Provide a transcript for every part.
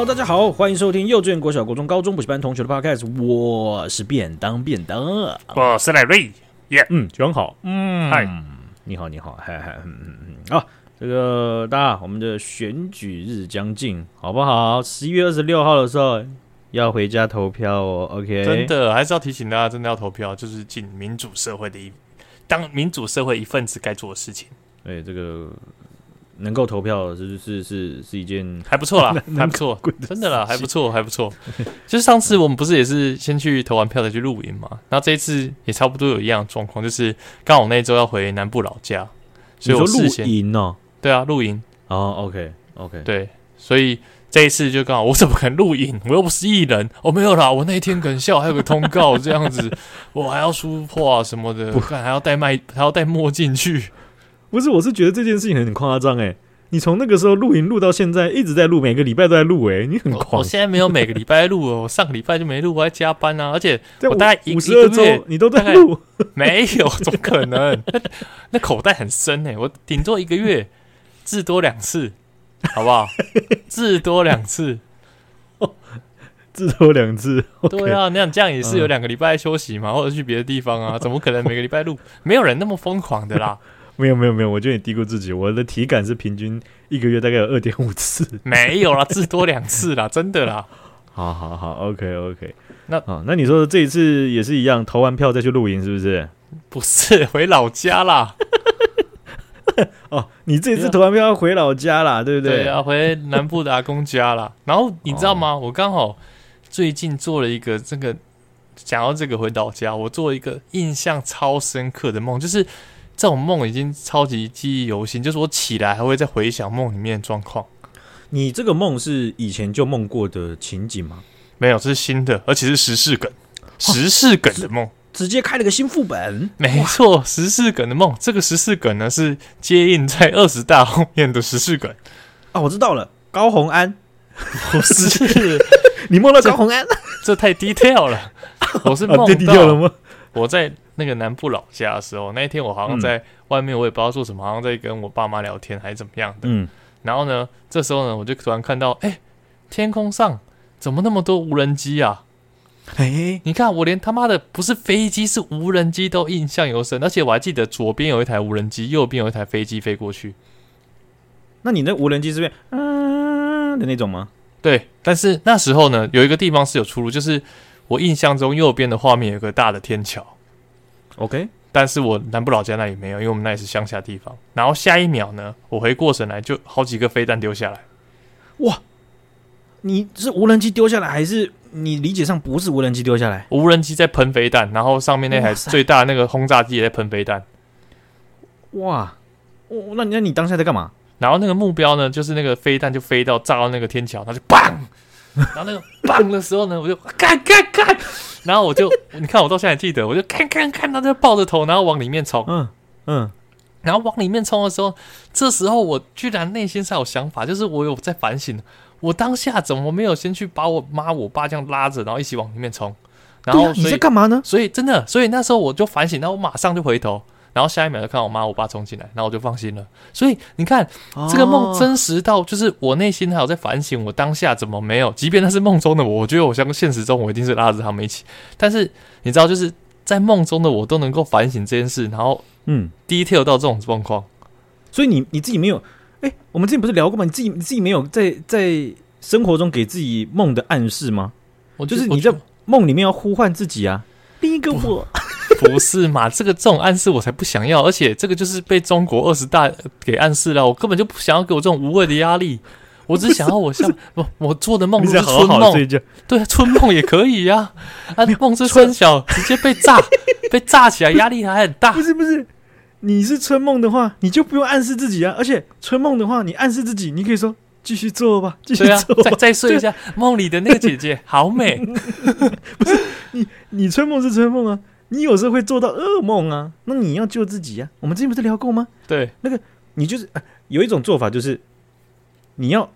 Hello，大家好，欢迎收听幼稚园、国小、国中、高中补习班同学的 Podcast。我是便当便当，我是赖瑞。耶，嗯，很好。嗯，嗨，你好，你好，嗨嗨，嗯嗯嗯。好，这个大家，我们的选举日将近，好不好？十一月二十六号的时候要回家投票哦。OK，真的还是要提醒大家，真的要投票，就是进民主社会的一当民主社会一份子该做的事情。哎，这个。能够投票是是是是一件还不错啦，还不错，真的啦，还不错，还不错。就是上次我们不是也是先去投完票再去露营嘛，然后这一次也差不多有一样的状况，就是刚好那周要回南部老家，所以我事先露营哦，对啊，露营哦，OK OK，对，所以这一次就刚好我怎么可能露营？我又不是艺人，我、哦、没有啦，我那一天可能下午还有个通告这样子，我还要书画什么的，不看还要戴麦还要戴墨镜去。不是，我是觉得这件事情很夸张哎！你从那个时候录音录到现在，一直在录，每个礼拜都在录哎，你很狂。我现在没有每个礼拜录哦，我上个礼拜就没录，我在加班啊，而且我大概五十二周你都在录，没有，怎么可能？那那口袋很深哎，我顶多一个月至多两次，好不好？至多两次，至多两次。对啊，那样这样也是有两个礼拜休息嘛，或者去别的地方啊？怎么可能每个礼拜录？没有人那么疯狂的啦。没有没有没有，我觉得你低估自己。我的体感是平均一个月大概有二点五次，没有啦，至多两次啦，真的啦。好好好，OK OK。那啊，那你说的这一次也是一样，投完票再去露营是不是？不是，回老家啦。哦，你这一次投完票要回老家啦，对不对？对，啊回南部的阿公家啦。然后你知道吗？我刚好最近做了一个这个，讲到这个回老家，我做了一个印象超深刻的梦，就是。这种梦已经超级记忆犹新，就是我起来还会再回想梦里面的状况。你这个梦是以前就梦过的情景吗？没有，这是新的，而且是时事梗，时事梗的梦，直接开了个新副本。没错，时事梗的梦，这个时事梗呢是接应在二十大后面的时事梗啊，我知道了，高红安 不是 你梦到高红安，这太 detail 了，我是梦 到、啊、detail 了吗？我在。那个南部老家的时候，那一天我好像在外面，我也不知道做什么，好像在跟我爸妈聊天还是怎么样的。嗯，然后呢，这时候呢，我就突然看到，哎，天空上怎么那么多无人机啊？哎，你看，我连他妈的不是飞机是无人机都印象犹深，而且我还记得左边有一台无人机，右边有一台飞机飞过去。那你那无人机是不是嗯的那种吗？对，但是那时候呢，有一个地方是有出入，就是我印象中右边的画面有个大的天桥。OK，但是我南部老家那里没有，因为我们那里是乡下地方。然后下一秒呢，我回过神来，就好几个飞弹丢下来。哇，你是无人机丢下来，还是你理解上不是无人机丢下来？无人机在喷飞弹，然后上面那台最大那个轰炸机也在喷飞弹。哇，哦，那那你当下在干嘛？然后那个目标呢，就是那个飞弹就飞到炸到那个天桥，它就砰。然后那个棒的时候呢，我就看看看，然后我就你看我到现在还记得，我就看看看，他就抱着头，然后往里面冲，嗯嗯，然后往里面冲的时候，这时候我居然内心上有想法，就是我有在反省，我当下怎么没有先去把我妈我爸这样拉着，然后一起往里面冲？然后你在干嘛呢？所以真的，所以那时候我就反省，然后我马上就回头。然后下一秒就看到我妈我爸冲进来，然后我就放心了。所以你看，哦、这个梦真实到，就是我内心还有在反省，我当下怎么没有？即便那是梦中的我，我觉得我像现实中我一定是拉着他们一起。但是你知道，就是在梦中的我都能够反省这件事，然后嗯，detail 到这种状况。所以你你自己没有？哎，我们之前不是聊过吗？你自己你自己没有在在生活中给自己梦的暗示吗？我就是你在梦里面要呼唤自己啊，另一个我。不是嘛？这个这种暗示我才不想要，而且这个就是被中国二十大给暗示了。我根本就不想要给我这种无谓的压力，我只想要我像 我我做的梦是春梦，对，春梦也可以呀。啊，梦是春晓，直接被炸，被炸起来，压力还很大。不是不是，你是春梦的话，你就不用暗示自己啊。而且春梦的话，你暗示自己，你可以说继续做吧，继续做，再再睡一下。梦里的那个姐姐好美，不是你你春梦是春梦啊。你有时候会做到噩梦啊，那你要救自己呀、啊。我们之前不是聊过吗？对，那个你就是、啊、有一种做法，就是你要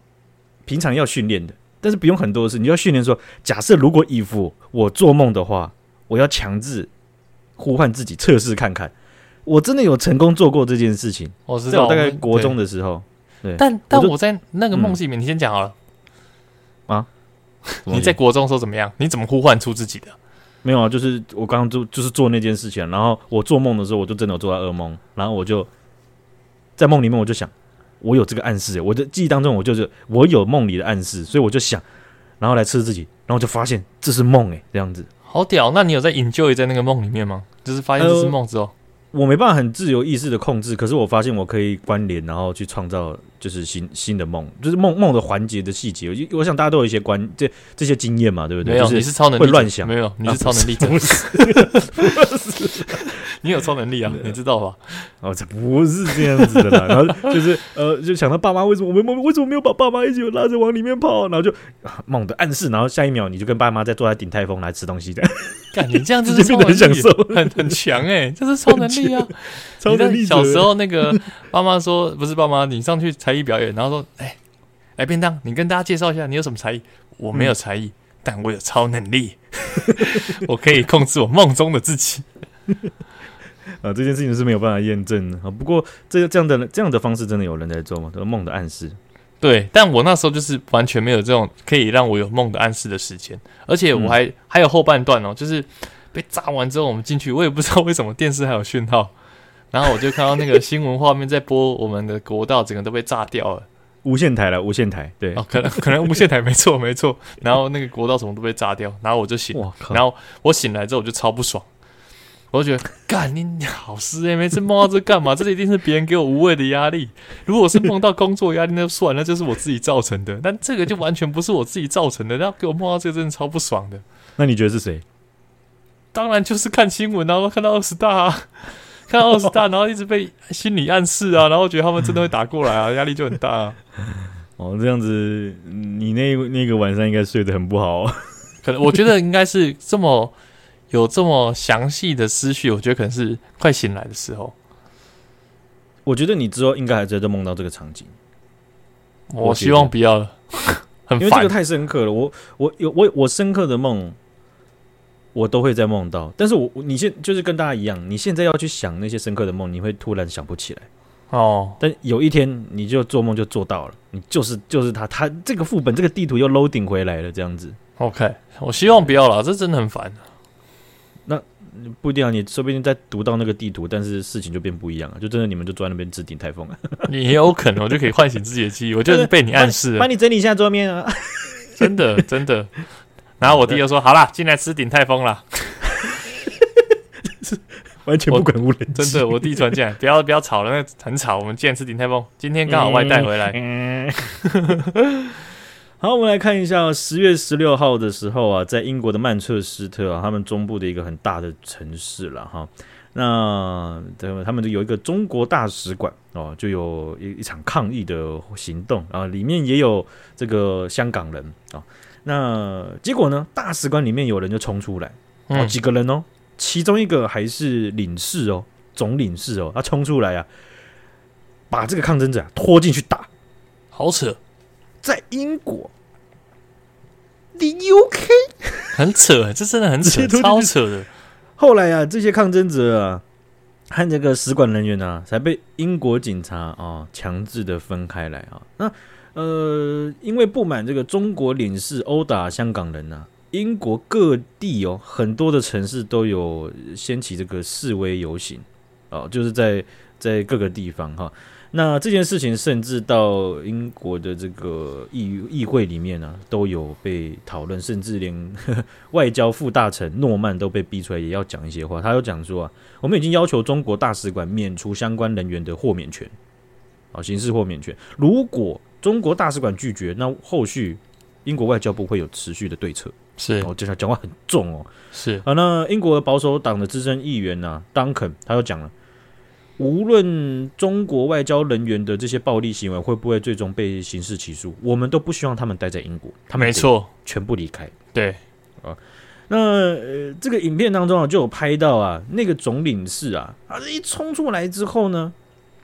平常要训练的，但是不用很多的事，你要训练说，假设如果以后我做梦的话，我要强制呼唤自己测试看看。我真的有成功做过这件事情，我知道，在我大概国中的时候，对，对但但我在那个梦境里面，嗯、你先讲好了。啊？你在国中的时候怎么样？你怎么呼唤出自己的？没有啊，就是我刚刚就就是做那件事情，然后我做梦的时候，我就真的有做到噩梦，然后我就在梦里面，我就想，我有这个暗示，我的记忆当中，我就是我有梦里的暗示，所以我就想，然后来测试自己，然后就发现这是梦诶，这样子，好屌！那你有在 enjoy 在那个梦里面吗？就是发现这是梦之后。呃我没办法很自由意识的控制，可是我发现我可以关联，然后去创造就是新新的梦，就是梦梦的环节的细节。我我想大家都有一些关这这些经验嘛，对不对？没有，就是你是超能力会乱想，没有，你是超能力者，不是，你有超能力啊，你知道吧？哦，这不是这样子的啦。然后就是呃，就想到爸妈为什么我们为什么没有把爸妈一起拉着往里面跑？然后就梦的暗示，然后下一秒你就跟爸妈在坐在顶泰丰来吃东西的。感觉这样子是很享受，很很强哎，这是超能力啊！超能力。小时候那个爸妈说，不是爸妈，你上去才艺表演，然后说，哎，来便当，你跟大家介绍一下，你有什么才艺？我没有才艺，但我有超能力，我可以控制我梦中的自己。啊，这件事情是没有办法验证的啊。不过这个这样的这样的方式，真的有人在做吗？这个梦的暗示。对，但我那时候就是完全没有这种可以让我有梦的暗示的时间，而且我还、嗯、还有后半段哦，就是被炸完之后，我们进去，我也不知道为什么电视还有讯号，然后我就看到那个新闻画面在播，我们的国道整个都被炸掉了，无线台了，无线台，对，哦，可能可能无线台 没错没错，然后那个国道什么都被炸掉，然后我就醒，然后我醒来之后我就超不爽。我就觉得，干你老师哎！每次梦到这干嘛？这一定是别人给我无谓的压力。如果是梦到工作压力，那就算了，那就是我自己造成的。但这个就完全不是我自己造成的。然后给我梦到这个，真的超不爽的。那你觉得是谁？当然就是看新闻，然后看到二十大，啊，看到二十大，然后一直被心理暗示啊，然后觉得他们真的会打过来啊，压力就很大啊。哦，这样子，你那那个晚上应该睡得很不好。可能我觉得应该是这么。有这么详细的思绪，我觉得可能是快醒来的时候。我觉得你之后应该还在这梦到这个场景。我希望不要了，很烦，因为这个太深刻了。我我有我我深刻的梦，我都会在梦到。但是我你现就是跟大家一样，你现在要去想那些深刻的梦，你会突然想不起来。哦，但有一天你就做梦就做到了，你就是就是他他这个副本这个地图又 loading 回来了，这样子。OK，我希望不要了，这真的很烦。那不一定啊，你说不定在读到那个地图，但是事情就变不一样了，就真的你们就坐在那边置顶台风啊，也有可能，我就可以唤醒自己的记忆，我就是被你暗示，帮你整理一下桌面啊，真 的真的。然后我弟就说：“好啦，进来吃鼎泰丰了。”完全不管无人，真的，我弟传进来，不要不要吵了，那很吵。我们进来吃鼎泰丰，今天刚好外带回来。嗯嗯 好，我们来看一下十月十六号的时候啊，在英国的曼彻斯特啊，他们中部的一个很大的城市了哈。那他们有一个中国大使馆哦，就有一一场抗议的行动啊，里面也有这个香港人啊。那结果呢，大使馆里面有人就冲出来，哦，几个人哦，其中一个还是领事哦，总领事哦，他冲出来啊，把这个抗争者拖进去打，好扯。在英国，你 UK 很扯，这真的很扯，超扯的。后来啊，这些抗争者啊，和这个使馆人员啊，才被英国警察啊强制的分开来啊。那呃，因为不满这个中国领事殴打香港人呐、英国各地哦，很多的城市都有掀起这个示威游行哦，就是在在各个地方哈。那这件事情甚至到英国的这个议议会里面呢、都有被讨论，甚至连呵 呵外交副大臣诺曼都被逼出来，也要讲一些话。他有讲说啊，我们已经要求中国大使馆免除相关人员的豁免权，啊，刑事豁免权。如果中国大使馆拒绝，那后续英国外交部会有持续的对策。是，哦，这讲话很重哦。是啊，那英国的保守党的资深议员呢、啊，当肯他又讲了。无论中国外交人员的这些暴力行为会不会最终被刑事起诉，我们都不希望他们待在英国。他们没错，全部离开。对啊，那呃，这个影片当中啊，就有拍到啊，那个总领事啊，啊一冲出来之后呢，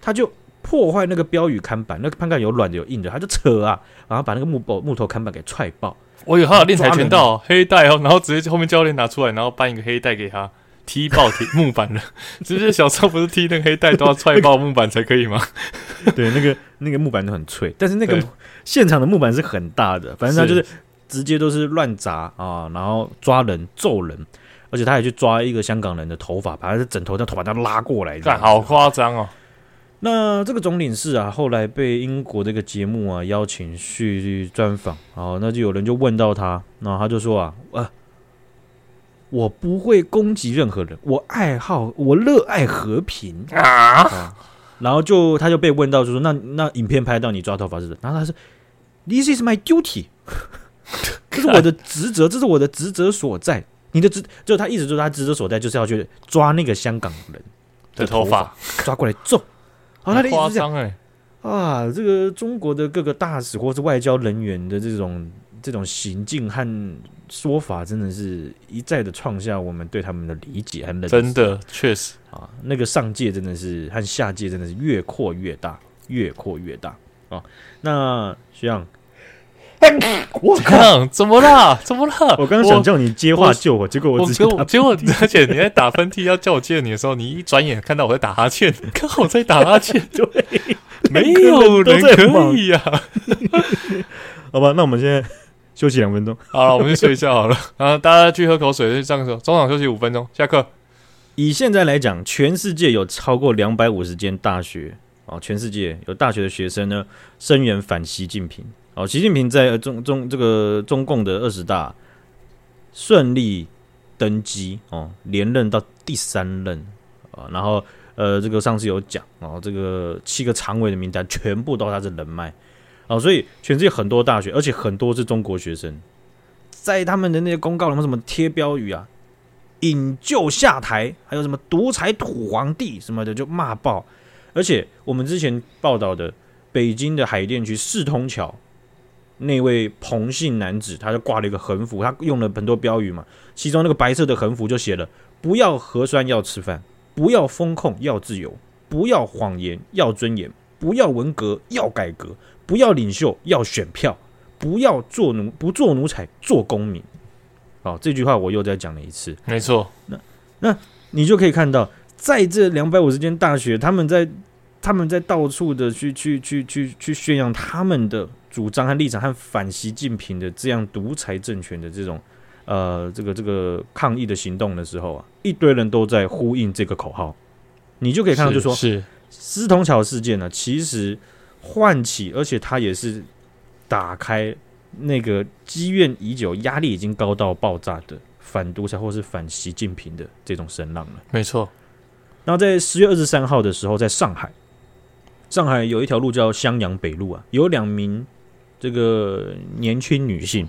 他就破坏那个标语看板，那个看板有软的有硬的，他就扯啊，然后把那个木头木头看板给踹爆。我有他有练跆拳道黑带哦，然后直接后面教练拿出来，然后搬一个黑带给他。踢爆铁木板了，直接小时候不是踢那个黑带都要踹爆木板才可以吗？对，那个那个木板都很脆，但是那个现场的木板是很大的，反正他就是直接都是乱砸啊，然后抓人揍人，而且他还去抓一个香港人的头发，把他的枕头的头发都拉过来，好夸张哦。那这个总领事啊，后来被英国这个节目啊邀请去专访，好，那就有人就问到他，然后他就说啊，呃，我不会攻击任何人，我爱好，我热爱和平啊，啊。然后就他就被问到，就说那那影片拍到你抓头发是？然后他说，This is my duty，这是我的职责，这是我的职责所在。你的职，就他一直说他职责所在就是要去抓那个香港人的头发，抓过来揍。好，他的意思是哎，啊，这个中国的各个大使或是外交人员的这种这种行径和说法，真的是一再的创下我们对他们的理解和认识。真的，确实啊，那个上界真的是和下界真的是越扩越大，越扩越大啊。那学长。我靠！怎么了？怎么了？我刚刚想叫你接话救我，结果我直接结果，而且你在打喷嚏要叫我接你的时候，你一转眼看到我在打哈欠，刚好在打哈欠，对，没有人可以呀。好吧，那我们现在休息两分钟。好了，我们去睡觉好了。然后大家去喝口水，去上个中场休息五分钟，下课。以现在来讲，全世界有超过两百五十间大学啊，全世界有大学的学生呢，声援反习近平。哦，习近平在中中这个中共的二十大顺利登基哦，连任到第三任啊，然后呃，这个上次有讲哦，这个七个常委的名单全部都是他的人脉哦，所以全世界很多大学，而且很多是中国学生，在他们的那些公告什么什么贴标语啊，引咎下台，还有什么独裁土皇帝什么的就骂爆，而且我们之前报道的北京的海淀区四通桥。那位彭姓男子，他就挂了一个横幅，他用了很多标语嘛，其中那个白色的横幅就写了：不要核酸要吃饭，不要风控要自由，不要谎言要尊严，不要文革要改革，不要领袖要选票，不要做奴不做奴才做公民。好，这句话我又再讲了一次，没错。那那你就可以看到，在这两百五十间大学，他们在他们在到处的去去去去去宣扬他们的。主张和立场和反习近平的这样独裁政权的这种呃这个这个抗议的行动的时候啊，一堆人都在呼应这个口号，你就可以看到，就说是四通桥事件呢，其实唤起，而且它也是打开那个积怨已久、压力已经高到爆炸的反独裁或是反习近平的这种声浪了。没错。然后在十月二十三号的时候，在上海，上海有一条路叫襄阳北路啊，有两名。这个年轻女性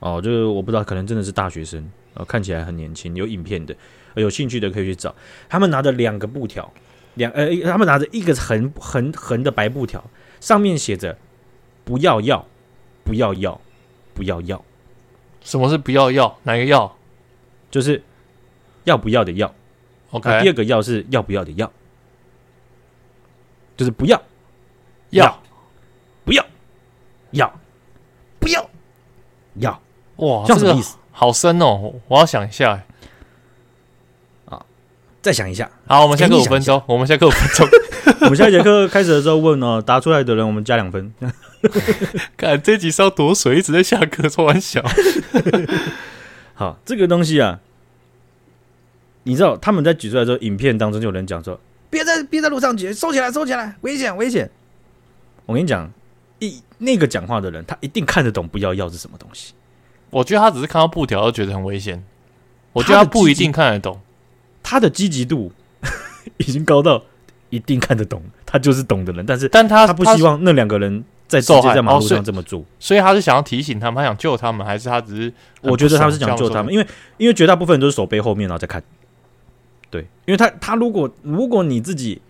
哦，这个我不知道，可能真的是大学生啊，看起来很年轻。有影片的，有兴趣的可以去找。他们拿着两个布条，两呃，他们拿着一个横横横的白布条，上面写着“不要要，不要要，不要要”。什么是不要要？哪个要？就是要不要的要。OK，第二个要是要不要的要，就是不要要不。要不要要哇？这个意思好深哦！我要想一下啊，再想一下。好，我们下课五分钟。我们下课五分钟。我们下一节课开始的时候问哦，答出来的人我们加两分。看这集是要夺水，一直在下课开玩笑。好，这个东西啊，你知道他们在举出来之后，影片当中就有人讲说：“别在别在路上举，收起来，收起来，危险危险。”我跟你讲。一那个讲话的人，他一定看得懂“不要要”是什么东西。我觉得他只是看到布条就觉得很危险。我觉得他不一定看得懂。他的积极度 已经高到一定看得懂，他就是懂的人。但是，但他他不希望那两个人在直接在马路上这么做，哦，所以他是想要提醒他们，他想救他们，还是他只是？我觉得他是想救他们，因为因为绝大部分人都是手背后面然后再看。对，因为他他如果如果你自己。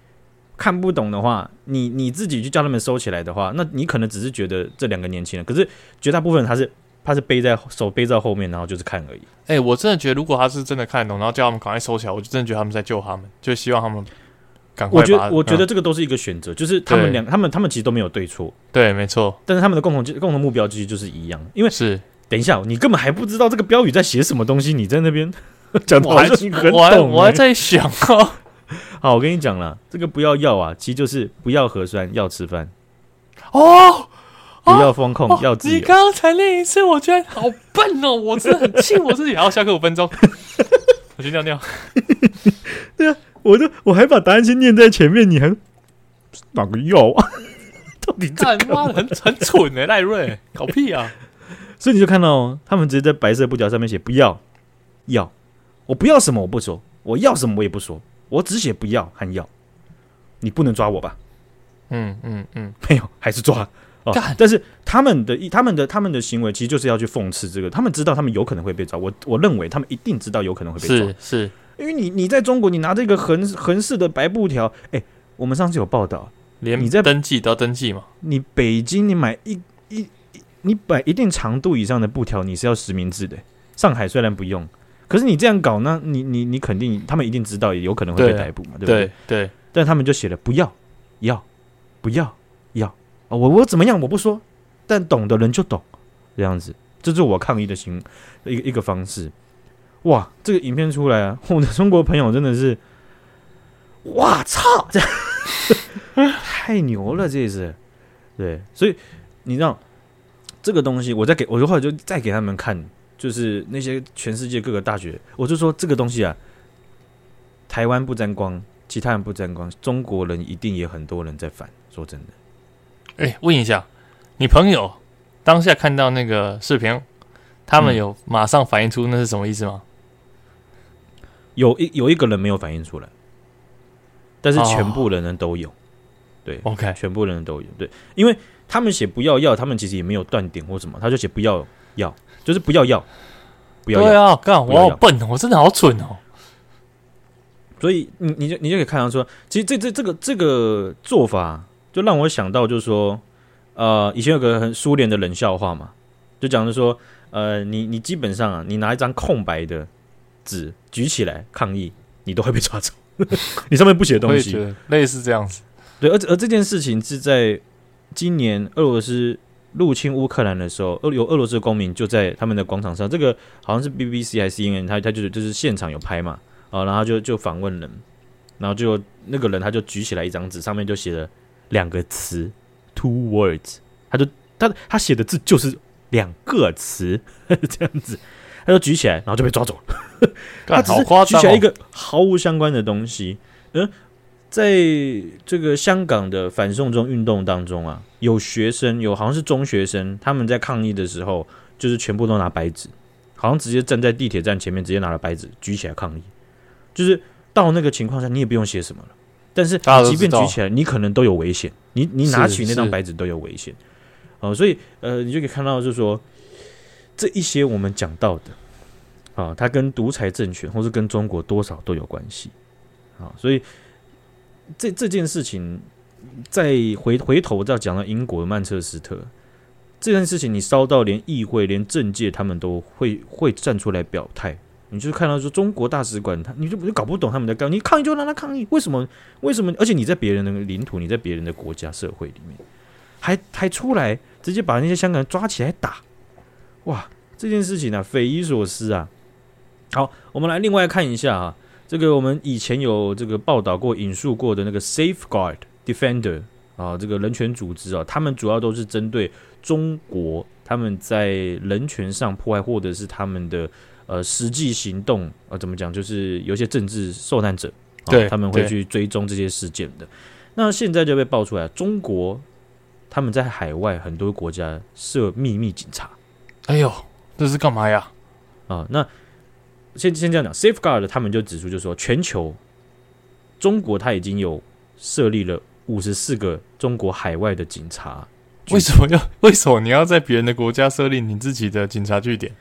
看不懂的话，你你自己去叫他们收起来的话，那你可能只是觉得这两个年轻人，可是绝大部分他是他是背在手背在后面，然后就是看而已。哎、欸，我真的觉得，如果他是真的看得懂，然后叫他们赶快收起来，我就真的觉得他们在救他们，就希望他们赶快。我觉得我觉得这个都是一个选择，就是他们两他们他们其实都没有对错，对，没错。但是他们的共同共同目标其实就是一样，因为是等一下，你根本还不知道这个标语在写什么东西，你在那边 讲我我还在想啊。好，我跟你讲了，这个不要药啊，其实就是不要核酸，要吃饭。哦不要风控，要自由。你刚刚才那一次，我觉得好笨哦，我真的很气 我自己。然后下课五分钟，我去尿尿。对啊，我都我还把答案先念在前面，你还哪个要啊？到底干妈？很很蠢哎，赖瑞，搞屁啊！所以你就看到哦他们直接在白色布条上面写不要，要，我不要什么我不说，我要什么我也不说，我只写不要和要，你不能抓我吧？嗯嗯嗯，没有，还是抓哦。但是他们的、他们的、他们的行为其实就是要去讽刺这个，他们知道他们有可能会被抓。我我认为他们一定知道有可能会被抓，是是，因为你你在中国，你拿这个横横式的白布条，哎、欸，我们上次有报道，连你在登记都要登记嘛？你北京你买一一。你摆一定长度以上的布条，你是要实名制的。上海虽然不用，可是你这样搞，那你你你肯定，他们一定知道，也有可能会被逮捕嘛，对，对不对？对。但他们就写了不要，要，不要，要。我我怎么样我不说，但懂的人就懂，这样子，这是我抗议的行一个一个方式。哇，这个影片出来啊，我的中国朋友真的是，哇操，这太牛了，这是，对，所以你知道。这个东西，我再给我就后来就再给他们看，就是那些全世界各个大学，我就说这个东西啊，台湾不沾光，其他人不沾光，中国人一定也很多人在反。说真的，哎，问一下，你朋友当下看到那个视频，他们有马上反映出那是什么意思吗？嗯、有一有一个人没有反应出来，但是全部人人都有，哦、对，OK，全部人都有，对，因为。他们写不要要，他们其实也没有断点或什么，他就写不要要，就是不要要，不要要。对啊，干我好笨哦，我真的好蠢哦。所以你你就你就可以看到说，其实这这这个这个做法，就让我想到就是说，呃，以前有个很苏联的冷笑话嘛，就讲的说，呃，你你基本上啊，你拿一张空白的纸举起来抗议，你都会被抓走，你上面不写东西，类似这样子。对，而而这件事情是在。今年俄罗斯入侵乌克兰的时候，俄有俄罗斯公民就在他们的广场上，这个好像是 BBC 还是 CNN，他他就是就是现场有拍嘛，啊，然后就就访问人，然后就那个人他就举起来一张纸，上面就写了两个词，two words，他就他他写的字就是两个词 这样子，他就举起来，然后就被抓走了，他只是举起来一个毫无相关的东西，嗯。在这个香港的反送中运动当中啊，有学生，有好像是中学生，他们在抗议的时候，就是全部都拿白纸，好像直接站在地铁站前面，直接拿了白纸举起来抗议。就是到那个情况下，你也不用写什么了，但是你即便举起来，你可能都有危险。你你拿起那张白纸都有危险。哦，所以呃，你就可以看到，就是说这一些我们讲到的啊，它跟独裁政权或是跟中国多少都有关系啊，所以。这这件事情，再回回头再讲到英国的曼彻斯特这件事情，你烧到连议会、连政界，他们都会会站出来表态。你就看到说中国大使馆，他你就就搞不懂他们在干，你抗议就让他抗议，为什么？为什么？而且你在别人的领土，你在别人的国家社会里面，还还出来直接把那些香港人抓起来打，哇！这件事情啊，匪夷所思啊。好，我们来另外看一下啊。这个我们以前有这个报道过、引述过的那个 Safeguard Defender 啊，这个人权组织啊，他们主要都是针对中国他们在人权上破坏，或者是他们的呃实际行动啊，怎么讲？就是有些政治受难者，对，他们会去追踪这些事件的。那现在就被爆出来，中国他们在海外很多国家设秘密警察。哎呦，这是干嘛呀？啊，那。先先这样讲，Safeguard 他们就指出，就是说全球中国它已经有设立了五十四个中国海外的警察。为什么要？为什么你要在别人的国家设立你自己的警察据点？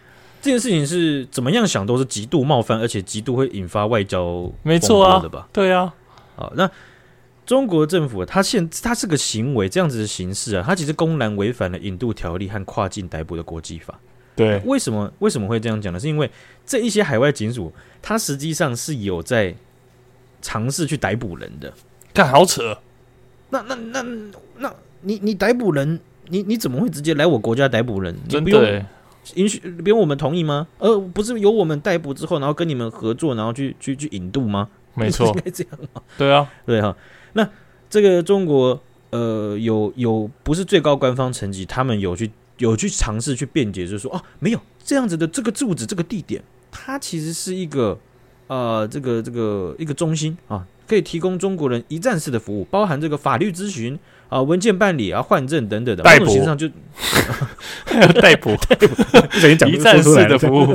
这件事情是怎么样想都是极度冒犯，而且极度会引发外交没错啊的吧？对啊。好，那中国政府它现它这个行为这样子的形式啊，它其实公然违反了引渡条例和跨境逮捕的国际法。对，为什么为什么会这样讲呢？是因为这一些海外警署，他实际上是有在尝试去逮捕人的。干，好扯！那那那那你你逮捕人，你你怎么会直接来我国家逮捕人？你不用允许，不用我们同意吗？呃，不是由我们逮捕之后，然后跟你们合作，然后去去去引渡吗？没错，应该这样吗？对啊，对哈。那这个中国呃，有有不是最高官方层级，他们有去有去尝试去辩解，就是说哦，没有这样子的这个住址这个地点，它其实是一个呃，这个这个一个中心啊，可以提供中国人一站式的服务，包含这个法律咨询啊、文件办理啊、换证等等的。代补上就 代补，一站式的服务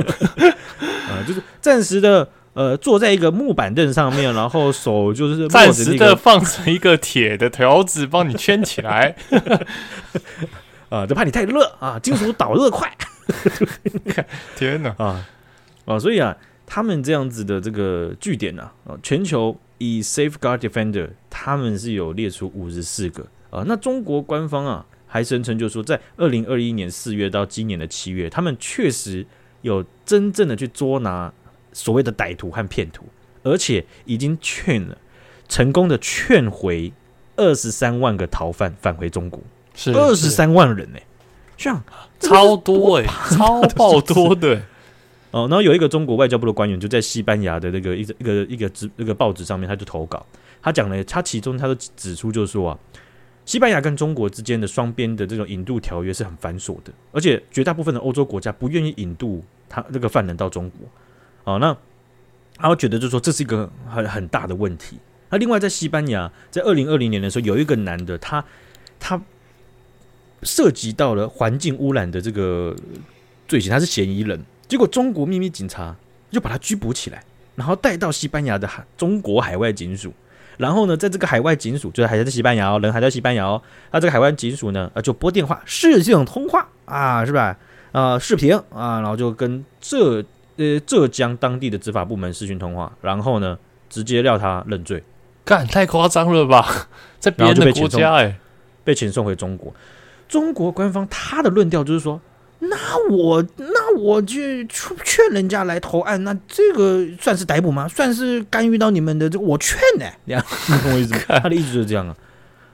啊，就是暂时的。呃，坐在一个木板凳上面，然后手就是暂时的放成一个铁的条子，帮你圈起来。啊，就怕你太热啊，金属导热快。天哪 啊啊！所以啊，他们这样子的这个据点呢，啊，全球以 Safeguard Defender，他们是有列出五十四个啊。那中国官方啊，还声称就是说，在二零二一年四月到今年的七月，他们确实有真正的去捉拿。所谓的歹徒和骗徒，而且已经劝了，成功的劝回二十三万个逃犯返回中国，是二十三万人呢、欸，像超多哎、欸，超爆多的 哦。然后有一个中国外交部的官员就在西班牙的那个一个一个一个纸那个报纸上面，他就投稿，他讲了，他其中他都指出就是说啊，西班牙跟中国之间的双边的这种引渡条约是很繁琐的，而且绝大部分的欧洲国家不愿意引渡他这个犯人到中国。哦，那他会觉得就是说这是一个很很大的问题。那另外在西班牙，在二零二零年的时候，有一个男的，他他涉及到了环境污染的这个罪行，他是嫌疑人。结果中国秘密警察就把他拘捕起来，然后带到西班牙的海中国海外警署。然后呢，在这个海外警署，就是还在西班牙哦，人还在西班牙哦。他这个海外警署呢，呃，就拨电话视讯通话啊，是吧？呃，视频啊，然后就跟浙。呃，浙江当地的执法部门视讯通话，然后呢，直接撂他认罪，干太夸张了吧？在别人的国家、欸，哎，被遣送回中国。中国官方他的论调就是说，那我那我去劝人家来投案，那这个算是逮捕吗？算是干预到你们的这个？我劝呢、欸，你懂我意思吗？他的意思就是这样啊。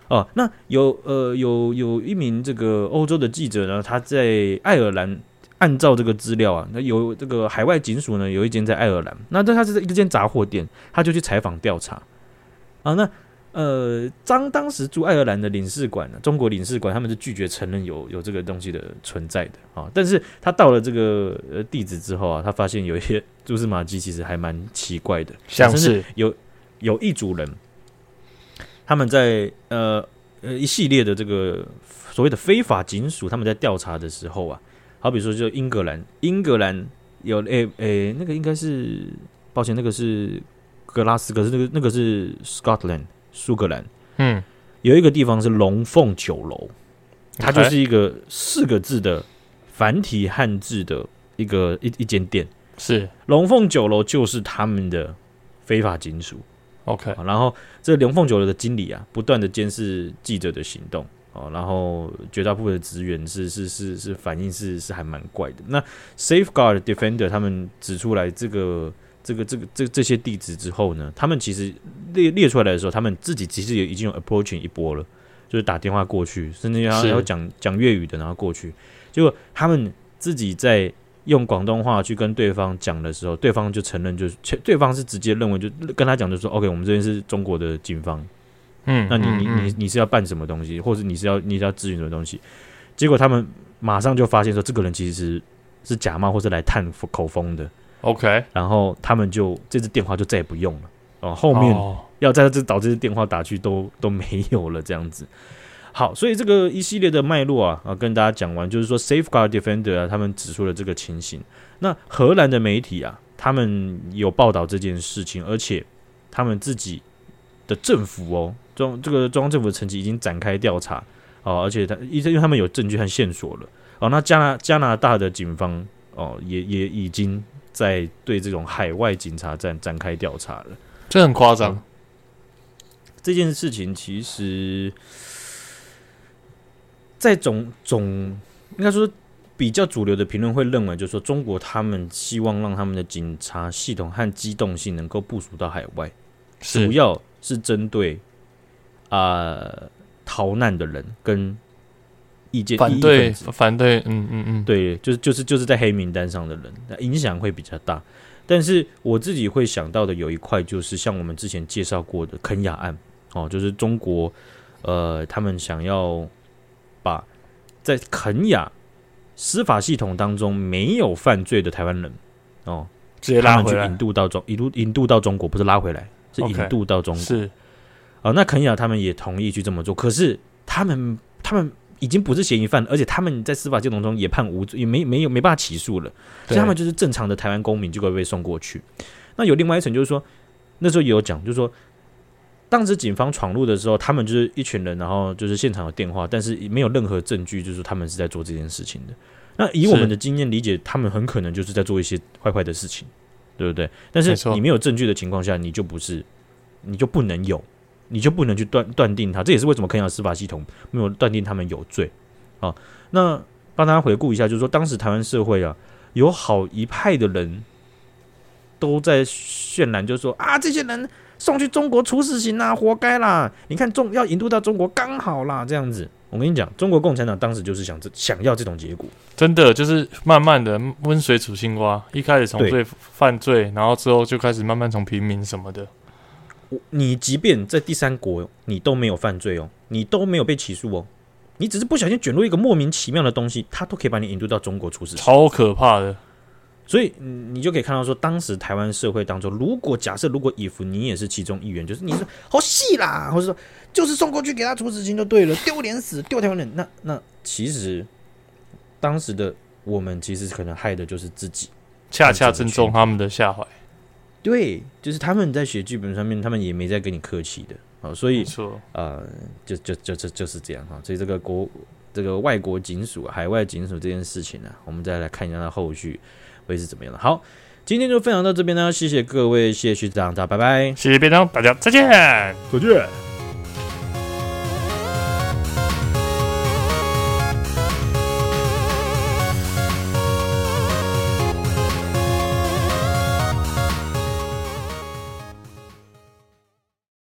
哦，那有呃有有一名这个欧洲的记者呢，他在爱尔兰。按照这个资料啊，那有这个海外警署呢，有一间在爱尔兰。那这他是一间杂货店，他就去采访调查啊。那呃，当当时驻爱尔兰的领事馆呢，中国领事馆他们是拒绝承认有有这个东西的存在的啊。但是他到了这个呃地址之后啊，他发现有一些蛛丝马迹，其实还蛮奇怪的，像是有有一组人，他们在呃呃一系列的这个所谓的非法警署，他们在调查的时候啊。好比说，就英格兰，英格兰有诶诶、那个应该是，抱歉，那个是格拉斯，哥是那个那个是 Scotland 苏格兰，嗯，有一个地方是龙凤酒楼，它就是一个四个字的繁体汉字的一个一一间店，是。龙凤酒楼就是他们的非法金属，OK，然后这龙凤酒楼的经理啊，不断的监视记者的行动。哦，然后绝大部分的职员是是是是反应是是还蛮怪的。那 Safeguard Defender 他们指出来这个这个这个这这些地址之后呢，他们其实列列出来的时候，他们自己其实也已经有 approaching 一波了，就是打电话过去，甚至要要讲讲粤语的然后过去。结果他们自己在用广东话去跟对方讲的时候，对方就承认，就是对方是直接认为就跟他讲，就说 OK，我们这边是中国的警方。嗯，那你你你你是要办什么东西，或者你是要你是要咨询什么东西？结果他们马上就发现说，这个人其实是是假冒或是来探口风的。OK，然后他们就这支电话就再也不用了。哦，后面要在这导这支电话打去都都没有了，这样子。好，所以这个一系列的脉络啊啊，跟大家讲完，就是说 Safeguard Defender 啊，他们指出了这个情形。那荷兰的媒体啊，他们有报道这件事情，而且他们自己的政府哦。中这个中央政府的层级已经展开调查哦，而且他因为他们有证据和线索了哦。那加拿加拿大的警方哦，也也已经在对这种海外警察站展开调查了。这很夸张。这件事情其实，在总总应该说比较主流的评论会认为，就是说中国他们希望让他们的警察系统和机动性能够部署到海外，主要是针对。啊、呃，逃难的人跟意见反对反对，嗯嗯嗯，对，就是就是就是在黑名单上的人，那影响会比较大。但是我自己会想到的有一块，就是像我们之前介绍过的肯雅案，哦，就是中国呃，他们想要把在肯雅司法系统当中没有犯罪的台湾人哦，直接拉回来，引渡到中，引渡引渡到中国，不是拉回来，是引渡到中国。是啊，那肯雅他们也同意去这么做，可是他们他们已经不是嫌疑犯，而且他们在司法系统中也判无罪，也没没有没办法起诉了，所以他们就是正常的台湾公民就会被送过去。那有另外一层就是说，那时候也有讲，就是说。当时警方闯入的时候，他们就是一群人，然后就是现场有电话，但是没有任何证据，就是他们是在做这件事情的。那以我们的经验理解，他们很可能就是在做一些坏坏的事情，对不对？但是你没有证据的情况下，你就不是，你就不能有，你就不能去断断定他。这也是为什么肯亚司法系统没有断定他们有罪啊。那帮大家回顾一下，就是说当时台湾社会啊，有好一派的人都在渲染，就是说啊，这些人。送去中国处死刑啦，活该啦！你看中要引渡到中国刚好啦，这样子。我跟你讲，中国共产党当时就是想这想要这种结果，真的就是慢慢的温水煮青蛙，一开始从罪犯罪，然后之后就开始慢慢从平民什么的。你即便在第三国，你都没有犯罪哦，你都没有被起诉哦，你只是不小心卷入一个莫名其妙的东西，他都可以把你引渡到中国处死刑，超可怕的。所以你就可以看到说，当时台湾社会当中，如果假设如果以弗你也是其中一员，就是你说好戏啦，或者说就是送过去给他处死刑就对了，丢脸死，丢台湾人。那那其实当时的我们其实可能害的就是自己，恰恰正中他们的下怀。对，就是他们在写剧本上面，他们也没在跟你客气的啊。所以说啊，就就就就就是这样哈。所以这个国这个外国警署、海外警署这件事情呢，我们再来看一下它后续。会是怎么样的？好，今天就分享到这边呢，谢谢各位，谢谢学长，大家拜拜，谢谢边长，大家再见，再见。